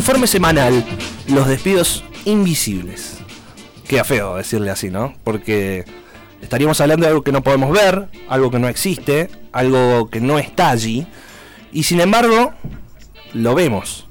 informe semanal, los despidos invisibles. Queda feo decirle así, ¿no? Porque estaríamos hablando de algo que no podemos ver, algo que no existe, algo que no está allí, y sin embargo, lo vemos.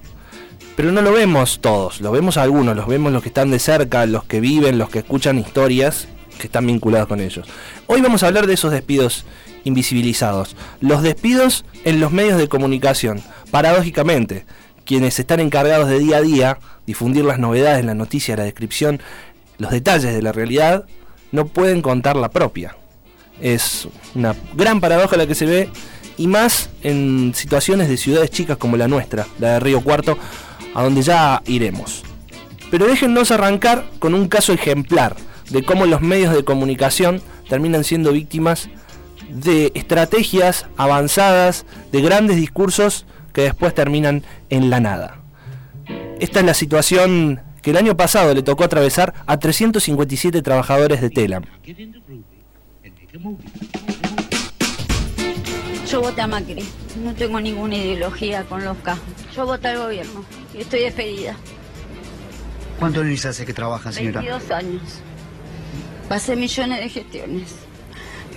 Pero no lo vemos todos, lo vemos algunos, los vemos los que están de cerca, los que viven, los que escuchan historias que están vinculados con ellos. Hoy vamos a hablar de esos despidos invisibilizados, los despidos en los medios de comunicación. Paradójicamente, quienes están encargados de día a día difundir las novedades, la noticia, la descripción, los detalles de la realidad, no pueden contar la propia. Es una gran paradoja la que se ve y más en situaciones de ciudades chicas como la nuestra, la de Río Cuarto, a donde ya iremos. Pero déjennos arrancar con un caso ejemplar de cómo los medios de comunicación terminan siendo víctimas de estrategias avanzadas, de grandes discursos que después terminan en la nada. Esta es la situación que el año pasado le tocó atravesar a 357 trabajadores de Telam. Yo voté a Macri, no tengo ninguna ideología con los K. Yo voté al gobierno y estoy despedida. ¿Cuántos años hace que trabajan, señora? 22 años. Pasé millones de gestiones.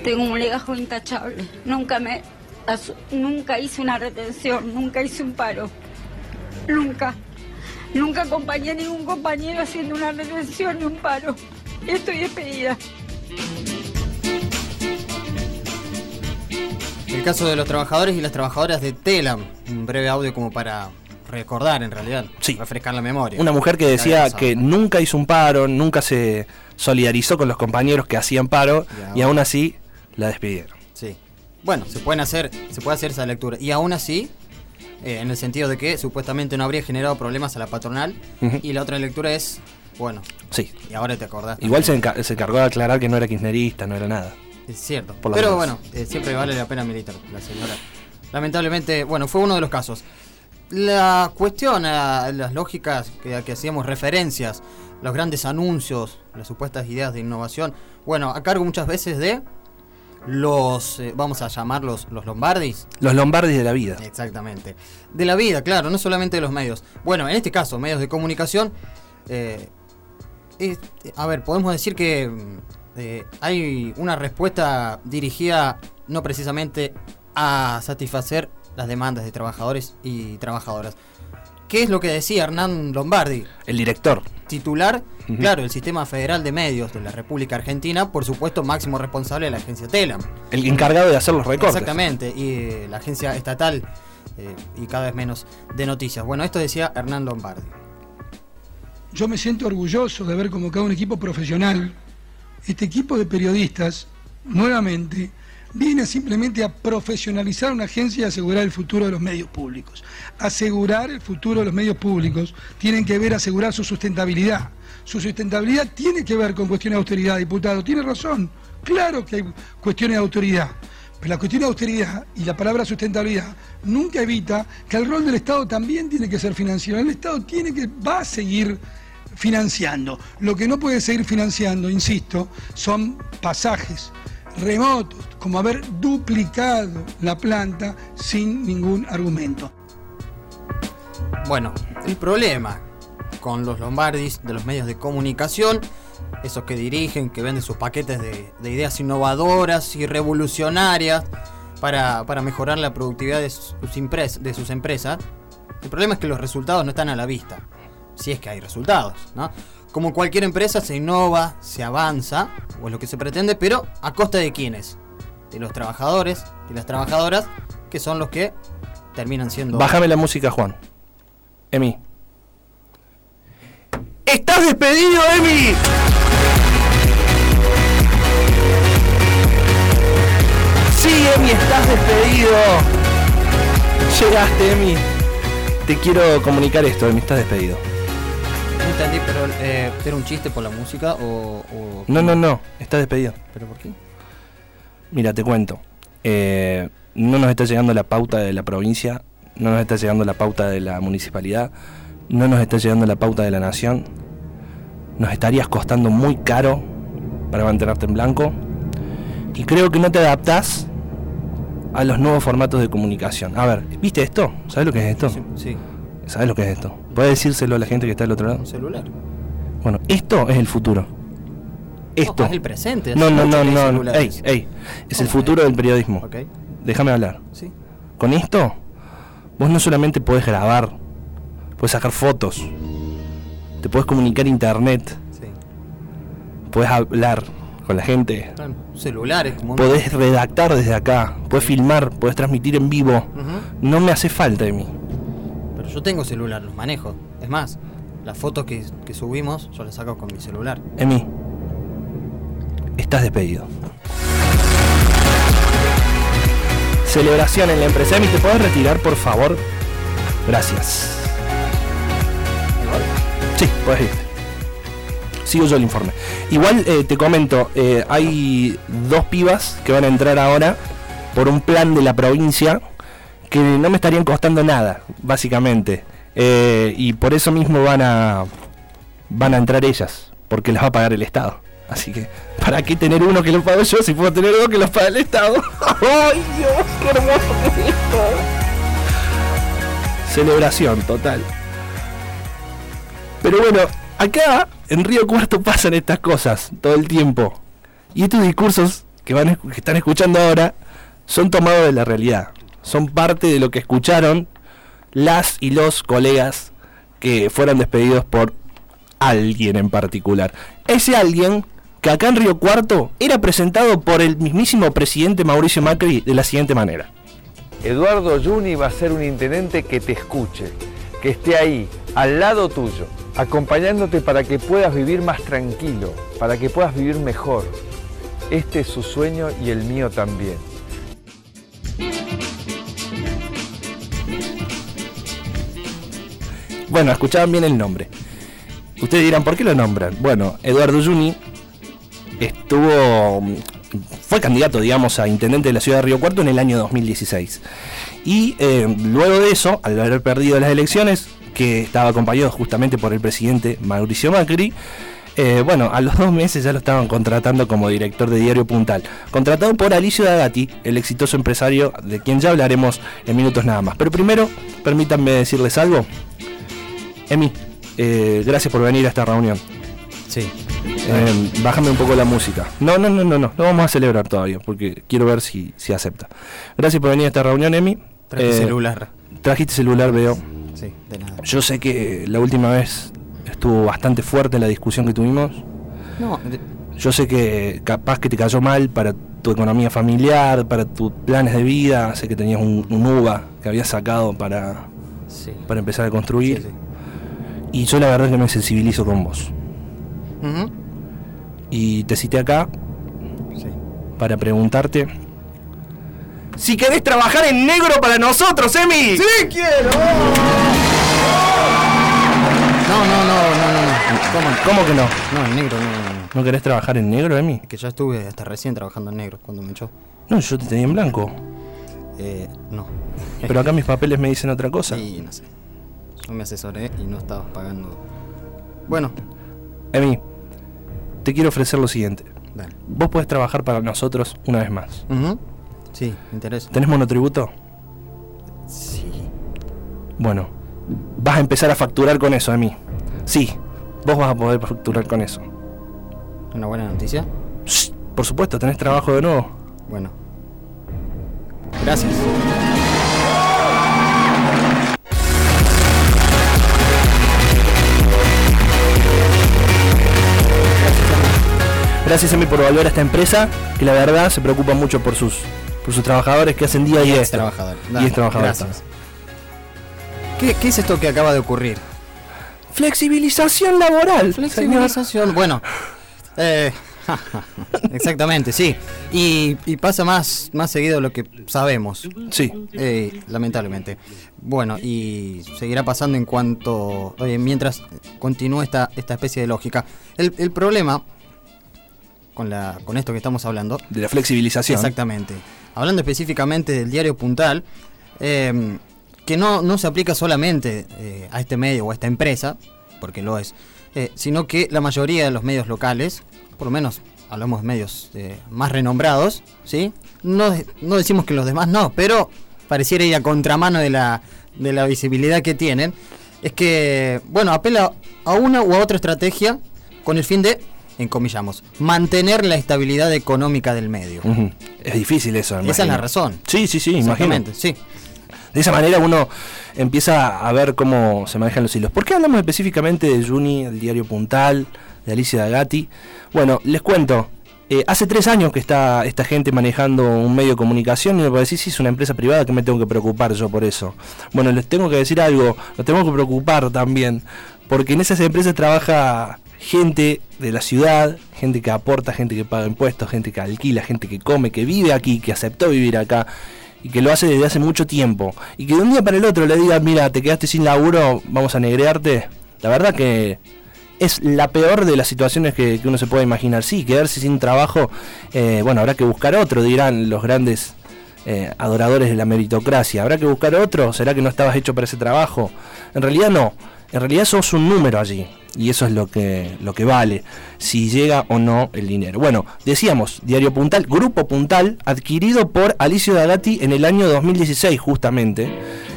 Tengo un legajo intachable. Nunca me nunca hice una retención, nunca hice un paro. Nunca. Nunca acompañé a ningún compañero haciendo una retención ni un paro. Estoy despedida. El caso de los trabajadores y las trabajadoras de Telam. Un breve audio como para recordar en realidad, sí. refrescar la memoria. Una mujer que decía que nunca hizo un paro, nunca se solidarizó con los compañeros que hacían paro y aún así la despidieron. Bueno, se pueden hacer, se puede hacer esa lectura. Y aún así, eh, en el sentido de que supuestamente no habría generado problemas a la patronal. Y la otra lectura es, bueno. Sí. Y ahora te acordás. Igual se, encargó de aclarar que no era kirchnerista, no era nada. Es cierto. Pero bueno, eh, siempre vale la pena militar, la señora. Lamentablemente, bueno, fue uno de los casos. La cuestión, las lógicas que, que hacíamos referencias, los grandes anuncios, las supuestas ideas de innovación, bueno, a cargo muchas veces de los, eh, vamos a llamarlos los lombardis. Los lombardis de la vida. Exactamente. De la vida, claro, no solamente de los medios. Bueno, en este caso, medios de comunicación, eh, a ver, podemos decir que eh, hay una respuesta dirigida no precisamente a satisfacer las demandas de trabajadores y trabajadoras, ¿Qué es lo que decía Hernán Lombardi? El director. Titular, claro, el Sistema Federal de Medios de la República Argentina, por supuesto, máximo responsable de la agencia Telam. El encargado de hacer los recortes. Exactamente, y eh, la agencia estatal eh, y cada vez menos de noticias. Bueno, esto decía Hernán Lombardi. Yo me siento orgulloso de haber convocado un equipo profesional. Este equipo de periodistas, nuevamente, viene simplemente a profesionalizar una agencia y asegurar el futuro de los medios públicos. Asegurar el futuro de los medios públicos tienen que ver asegurar su sustentabilidad. Su sustentabilidad tiene que ver con cuestiones de autoridad, diputado. Tiene razón. Claro que hay cuestiones de autoridad. Pero la cuestión de autoridad y la palabra sustentabilidad nunca evita que el rol del Estado también tiene que ser financiero. El Estado tiene que, va a seguir financiando. Lo que no puede seguir financiando, insisto, son pasajes remotos, como haber duplicado la planta sin ningún argumento. Bueno, el problema con los Lombardis de los medios de comunicación, esos que dirigen, que venden sus paquetes de, ideas innovadoras y revolucionarias para, mejorar la productividad de sus, de sus empresas, el problema es que los resultados no están a la vista, si es que hay resultados, ¿no? Como cualquier empresa, se innova, se avanza, o es lo que se pretende, pero a costa de quiénes? De los trabajadores y las trabajadoras, que son los que terminan siendo. Bájame la música, Juan. Emi. ¡Estás despedido, Emi! Sí, Emi, estás despedido. Llegaste, Emi. Te quiero comunicar esto, Emi, estás despedido entendí, pero eh, ¿era un chiste por la música o, No, no, no, está despedido. ¿Pero por qué? Mira, te cuento. Eh, no nos está llegando la pauta de la provincia, no nos está llegando la pauta de la municipalidad, no nos está llegando la pauta de la nación. Nos estarías costando muy caro para mantenerte en blanco. Y creo que no te adaptás a los nuevos formatos de comunicación. A ver, ¿viste esto? ¿Sabes lo que es esto? Sí. ¿Sabes lo que es esto? ¿Puedes decírselo a la gente que está del otro lado? Un celular. Bueno, esto es el futuro. Esto. No, es el presente. No, no, no, no. Ey, ey. Es el futuro del periodismo. Ok, Déjame hablar. sí. Con esto, vos no solamente podés grabar, podés sacar fotos, te podés comunicar a internet, sí. podés hablar con la gente, Claro, Celulares como podés redactar desde acá, podés filmar, podés transmitir en vivo. No me hace falta de mí. Yo tengo celular, los manejo. Es más, las fotos que, que subimos yo las saco con mi celular. Emi, estás despedido. Celebración en la empresa. Emi, ¿te puedes retirar, por favor? Gracias. Sí, puedes irte. Sigo yo el informe. Igual eh, te comento, eh, hay dos pibas que van a entrar ahora por un plan de la provincia que no me estarían costando nada, básicamente. Eh, y por eso mismo van a van a entrar ellas, porque las va a pagar el Estado. Así que, ¿para qué tener uno que lo pago yo si puedo tener dos que los paga el Estado? ¡Ay, Dios! ¡Qué hermoso que es esto! Celebración total. Pero bueno, acá en Río Cuarto pasan estas cosas todo el tiempo. Y estos discursos que, van, que están escuchando ahora son tomados de la realidad. Son parte de lo que escucharon las y los colegas que fueron despedidos por alguien en particular. Ese alguien que acá en Río Cuarto era presentado por el mismísimo presidente Mauricio Macri de la siguiente manera. Eduardo Juni va a ser un intendente que te escuche, que esté ahí, al lado tuyo, acompañándote para que puedas vivir más tranquilo, para que puedas vivir mejor. Este es su sueño y el mío también. Bueno, escuchaban bien el nombre. Ustedes dirán, ¿por qué lo nombran? Bueno, Eduardo Juni estuvo. fue candidato, digamos, a intendente de la ciudad de Río Cuarto en el año 2016. Y eh, luego de eso, al haber perdido las elecciones, que estaba acompañado justamente por el presidente Mauricio Macri, eh, bueno, a los dos meses ya lo estaban contratando como director de Diario Puntal. Contratado por Alicio Dagati, el exitoso empresario de quien ya hablaremos en minutos nada más. Pero primero, permítanme decirles algo. Emi, eh, gracias por venir a esta reunión. Sí. Eh, bájame un poco la música. No, no, no, no, no, no vamos a celebrar todavía, porque quiero ver si, si acepta. Gracias por venir a esta reunión, Emi. Traje Eh, celular. Trajiste celular, veo. Sí, de nada. Yo sé que la última vez estuvo bastante fuerte la discusión que tuvimos. No, de- Yo sé que capaz que te cayó mal para tu economía familiar, para tus planes de vida. Sé que tenías un, un UVA que habías sacado para, sí. para empezar a construir. Sí, sí. Y yo la verdad que me sensibilizo con vos. Ujú. Y te cité acá Sí. para preguntarte si querés trabajar en negro para nosotros, Emi. Sí quiero. No, no, no, no, no, no. ¿Cómo? ¿Cómo que no? No, en negro, no, no, no. ¿No querés trabajar en negro, Emi? Que ya estuve hasta recién trabajando en negro cuando me echó. No, yo te tenía en blanco. Eh, no. Pero acá mis papeles me dicen otra cosa. Sí, no sé. Yo me asesoré y no estabas pagando. Bueno, Emi, te quiero ofrecer lo siguiente. dale. Vos podés trabajar para nosotros una vez más. Sí, me interesa. ¿Tenés monotributo? Sí. Bueno, vas a empezar a facturar con eso, Emi. Sí, vos vas a poder facturar con eso. ¿Una buena noticia? Shh, por supuesto, tenés trabajo de nuevo. Bueno. Gracias. Gracias, Emi, por volver a esta empresa que la verdad se preocupa mucho por sus, por sus trabajadores que hacen día y Y día. es trabajador. Y Dale, es trabajador. Gracias. ¿Qué, qué es esto que acaba de ocurrir? Flexibilización laboral. Flexibilización. Bueno. eh, exactamente, sí. Y, y pasa más, más seguido de lo que sabemos. señor. Sí, Eh, lamentablemente. Bueno, y seguirá pasando en cuanto. eh, mientras continúe esta, esta especie de lógica. El, el problema con, la, con esto que estamos hablando. de la flexibilización. Exactamente. Hablando específicamente del diario Puntal, eh, que no, no se aplica solamente eh, a este medio o a esta empresa, porque lo es, eh, sino que la mayoría de los medios locales, por lo menos hablamos de medios eh, más renombrados, ¿sí? No, no decimos que los demás no, pero pareciera ir a contramano de la, de la visibilidad que tienen. es que, bueno, apela a una u a otra estrategia con el fin de, encomillamos, mantener la estabilidad económica del medio. Es difícil eso. Esa es imagino. la razón. Sí, sí, sí, imagino. Exactamente, sí. De esa manera uno empieza a ver cómo se manejan los hilos. ¿Por qué hablamos específicamente de Juni, el diario Puntal, de Alicia Dagati? Bueno, les cuento. eh, hace tres años que está esta gente manejando un medio de comunicación y me parece si es una empresa privada que me tengo que preocupar yo por eso. Bueno, les tengo que decir algo, nos tenemos que preocupar también, porque en esas empresas trabaja gente de la ciudad, gente que aporta, gente que paga impuestos, gente que alquila, gente que come, que vive aquí, que aceptó vivir acá y que lo hace desde hace mucho tiempo y que de un día para el otro le digan, mira, te quedaste sin laburo, vamos a negrearte, la verdad que es la peor de las situaciones que, que uno se puede imaginar. Sí, quedarse sin trabajo, eh, bueno, habrá que buscar otro, dirán los grandes eh, adoradores de la meritocracia. ¿Habrá que buscar otro? ¿Será que no estabas hecho para ese trabajo? En realidad no. En realidad sos un número allí. Y eso es lo que, lo que vale, si llega o no el dinero. Bueno, decíamos, Diario Puntal, Grupo Puntal, adquirido por Alicio Dagati en el año 2016 justamente,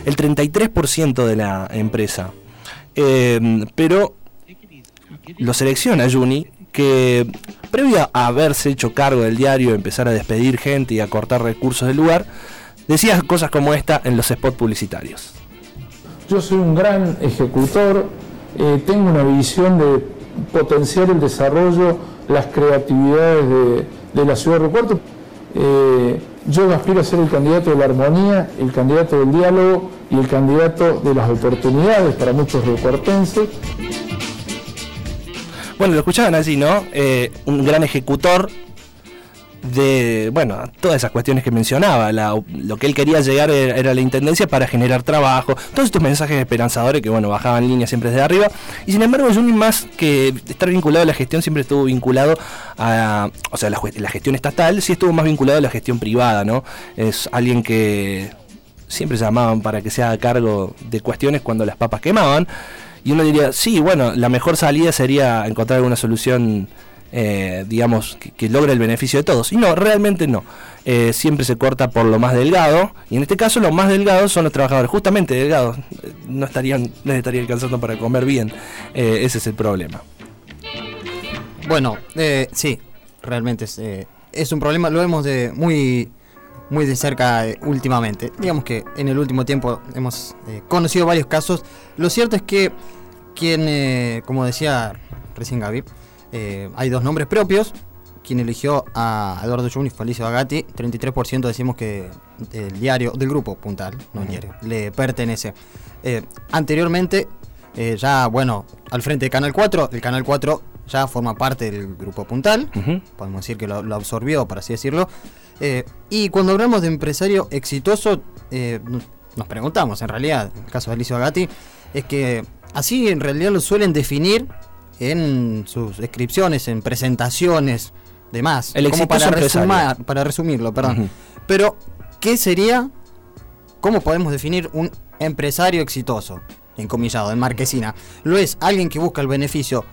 el 33% de la empresa. Eh, pero lo selecciona Juni, que previo a haberse hecho cargo del diario, empezar a despedir gente y a cortar recursos del lugar, decía cosas como esta en los spots publicitarios. Yo soy un gran ejecutor, eh, tengo una visión de potenciar el desarrollo, las creatividades de, la ciudad de Cuarto. Eh, yo aspiro a ser el candidato de la armonía, el candidato del diálogo y el candidato de las oportunidades para muchos riocuartenses. Bueno, lo escuchaban allí, ¿no? Eh, un gran ejecutor de, bueno, todas esas cuestiones que mencionaba. La- lo que él quería llegar era, la intendencia para generar trabajo. Todos estos mensajes esperanzadores que, bueno, bajaban líneas siempre desde arriba. Y sin embargo, Juni más que estar vinculado a la gestión, siempre estuvo vinculado a, o sea, la, la gestión estatal, sí estuvo más vinculado a la gestión privada, ¿no? Es alguien que siempre llamaban para que se haga cargo de cuestiones cuando las papas quemaban. Y uno diría, sí, bueno, la mejor salida sería encontrar alguna solución, eh, digamos, que, que logre el beneficio de todos. Y no, realmente no. Eh, siempre se corta por lo más delgado. Y en este caso, los más delgados son los trabajadores. Justamente delgados. No estarían, les estaría alcanzando para comer bien. Eh, ese es el problema. Bueno, sí, realmente es, es un problema, lo vemos de muy, muy de cerca últimamente. Digamos que en el último tiempo hemos conocido varios casos. Lo cierto es que quien, como decía recién Gaby, eh, hay dos nombres propios. Quien eligió a Eduardo Juni fue Alicia Bagatti. 33% decimos que el diario, del grupo Puntal, no el diario, le pertenece. Eh, anteriormente, eh, ya, bueno, al frente de Canal 4, el Canal 4 ya forma parte del grupo Puntal. Podemos decir que lo, lo absorbió, por así decirlo. Eh, y cuando hablamos de empresario exitoso, eh, nos preguntamos, en realidad, en el caso de Alicia Bagatti, es que así en realidad lo suelen definir en sus descripciones, en presentaciones, demás. El como para, resumar- para resumirlo, perdón. Pero, ¿qué sería, cómo podemos definir un empresario exitoso? Encomillado, en marquesina. Lo es alguien que busca el beneficio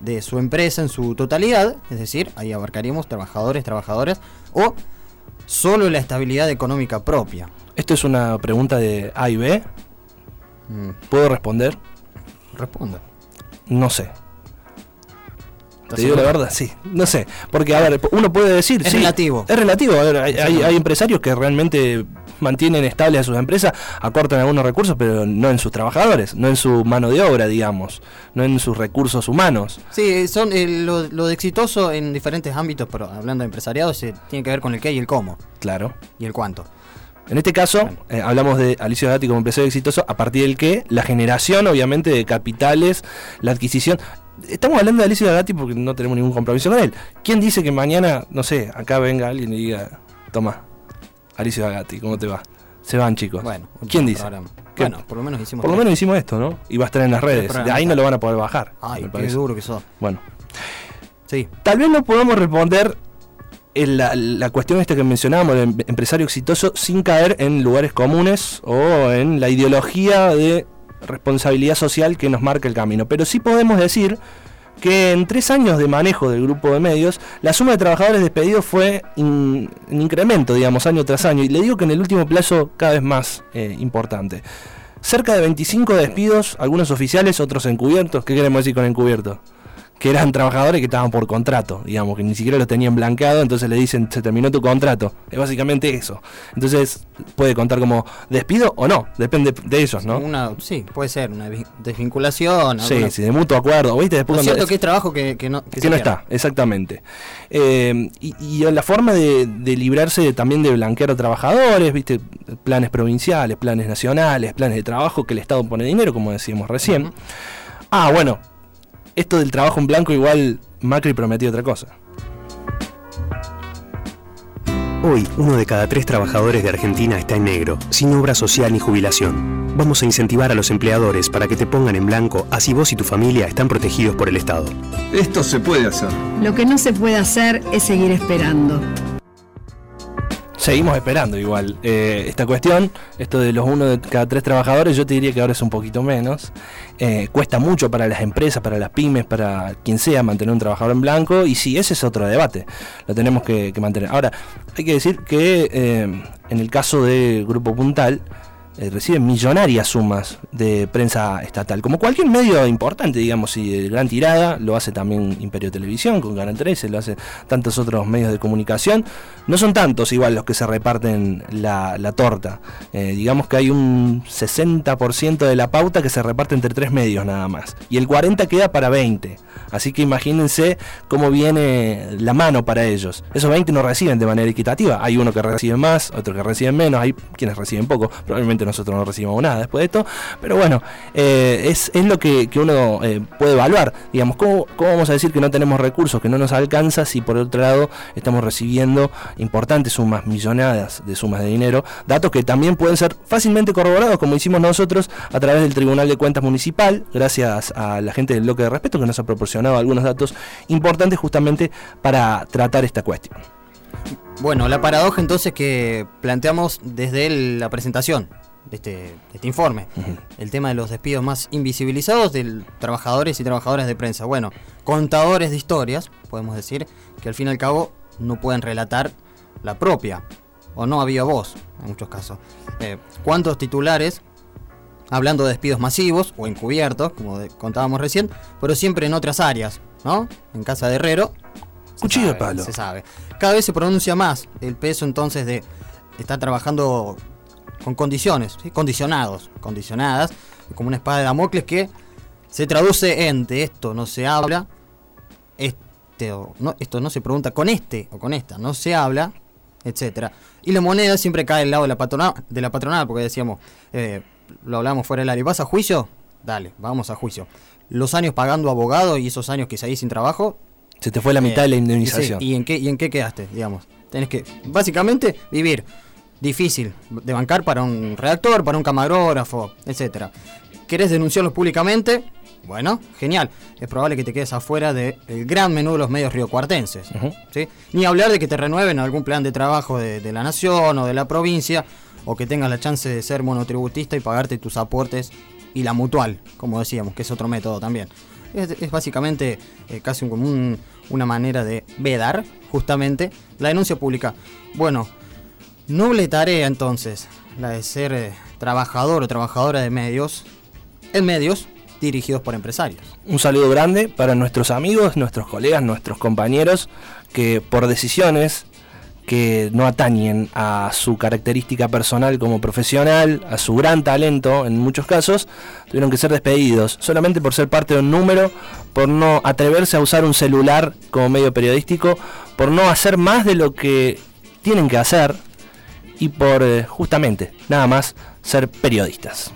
de su empresa en su totalidad, es decir, ahí abarcaríamos trabajadores, trabajadoras, o solo la estabilidad económica propia. Esto es una pregunta de A y B. Mm, ¿Puedo responder? responda. No sé. ¿Estás Te digo la verdad, sí. No sé. Porque, a ver, uno puede decir. Es sí, relativo. Es relativo. A ver, hay, hay- hay empresarios que realmente mantienen estables a sus empresas, acortan algunos recursos, pero no en sus trabajadores, no en su mano de obra, digamos, no en sus recursos humanos. Sí, son eh, lo, lo de exitoso en diferentes ámbitos, pero hablando de empresariado, se tiene que ver con el qué y el cómo, Claro. y el cuánto. En este caso, eh, hablamos de Alicia Gatti como empresario exitoso a partir del que la generación, obviamente, de capitales, la adquisición. Estamos hablando de Alicia Gatti porque no tenemos ningún compromiso con él. ¿Quién dice que mañana, no sé, acá venga alguien y diga, toma, Alicia Gatti, ¿cómo te va? Se van, chicos. Bueno, ¿quién dice? Bueno, por lo menos hicimos. Por lo menos hicimos esto, ¿no? Y va a estar en las redes. De ahí no lo van a poder bajar. Ay, me qué duro que sos. Bueno, Sí. tal vez no podamos responder la, la cuestión esta que mencionábamos, el em- empresario exitoso, sin caer en lugares comunes o en la ideología de responsabilidad social que nos marca el camino. Pero sí podemos decir que en tres años de manejo del grupo de medios, la suma de trabajadores despedidos fue in- en incremento, digamos, año tras año. Y le digo que en el último plazo cada vez más eh, importante. cerca de 25 despidos, algunos oficiales, otros encubiertos. ¿Qué queremos decir con encubiertos? Que eran trabajadores que estaban por contrato, digamos, que ni siquiera los tenían blanqueado, entonces le dicen, se terminó tu contrato. Es básicamente eso. Entonces, puede contar como despido o no, depende de ellos, ¿no? Una, sí, puede ser una desvinculación. Sí, sí, de mutuo acuerdo, ¿viste? Después cierto que es trabajo que, no, que, no está, exactamente. Eh, y, y, la forma de, librarse también de blanquear a trabajadores, ¿viste? Planes provinciales, planes nacionales, planes de trabajo que el Estado pone dinero, como decíamos recién. Ah, bueno, esto del trabajo en blanco igual Macri prometió otra cosa. Hoy, uno de cada tres trabajadores de Argentina está en negro, sin obra social ni jubilación. Vamos a incentivar a los empleadores para que te pongan en blanco, así vos y tu familia están protegidos por el Estado. Esto se puede hacer. Lo que no se puede hacer es seguir esperando seguimos esperando igual. Eh, esta cuestión, esto de los uno de cada tres trabajadores, yo te diría que ahora es un poquito menos. Eh, cuesta mucho para las empresas, para las pymes, para quien sea mantener un trabajador en blanco. Y sí, ese es otro debate. Lo tenemos que, mantener. Ahora, hay que decir que eh, en el caso de Grupo Puntal, eh, reciben millonarias sumas de prensa estatal, como cualquier medio importante, digamos, y de gran tirada, lo hace también Imperio Televisión con Canal 13, lo hace tantos otros medios de comunicación. No son tantos igual los que se reparten la, torta. Eh, digamos que hay un 60% de la pauta que se reparte entre tres medios nada más, y el 40% queda para 20. Así que imagínense cómo viene la mano para ellos. Esos 20 no reciben de manera equitativa. Hay uno que recibe más, otro que recibe menos, hay quienes reciben poco. Probablemente nosotros no recibimos nada después de esto. Pero bueno, eh, es, lo que, uno eh, puede evaluar. Digamos, ¿cómo, vamos a decir que no tenemos recursos, que no nos alcanza si por otro lado estamos recibiendo importantes sumas millonadas de sumas de dinero? Datos que también pueden ser fácilmente corroborados, como hicimos nosotros, a través del Tribunal de Cuentas Municipal, gracias a la gente del bloque de respeto que nos ha proporcionado algunos datos importantes justamente para tratar esta cuestión. Bueno, la paradoja entonces que planteamos desde la presentación de este, este informe, el tema de los despidos más invisibilizados de trabajadores y trabajadoras de prensa. Bueno, contadores de historias, podemos decir, que al fin y al cabo no pueden relatar la propia, o no había voz, en muchos casos. Eh, ¿Cuántos titulares hablando de despidos masivos o encubiertos, como contábamos recién, pero siempre en otras áreas, ¿no? En casa de Herrero. Cuchillo de palo. Se sabe. Cada vez se pronuncia más el peso entonces de estar trabajando con condiciones, condicionados, condicionadas, como una espada de Damocles que se traduce en de esto no se habla, este no, esto no se pregunta con este o con esta, no se habla, etcétera. Y la moneda siempre cae al lado de la patronal, de la patronal porque decíamos, eh, lo hablamos fuera del área. ¿Vas a juicio? Dale, vamos a juicio. Los años pagando abogado y esos años que salí sin trabajo. Se te fue la mitad de la eh, indemnización. ¿y, en qué, ¿Y en qué quedaste? Digamos. Tenés que, básicamente, vivir. Difícil de bancar para un redactor, para un camarógrafo, etcétera. ¿Querés denunciarlos públicamente? Bueno, genial. Es probable que te quedes afuera del gran menú de los medios riocuartenses. ¿sí? Ni hablar de que te renueven algún plan de trabajo de, de la nación o de la provincia o que tengas la chance de ser monotributista y pagarte tus aportes y la mutual, como decíamos, que es otro método también. Es, básicamente eh, casi como una manera de vedar justamente la denuncia pública. Bueno, noble tarea entonces, la de ser eh, trabajador o trabajadora de medios, en medios dirigidos por empresarios. Un saludo grande para nuestros amigos, nuestros colegas, nuestros compañeros que por decisiones que no atañen a su característica personal como profesional, a su gran talento en muchos casos, tuvieron que ser despedidos solamente por ser parte de un número, por no atreverse a usar un celular como medio periodístico, por no hacer más de lo que tienen que hacer y por eh, justamente nada más ser periodistas.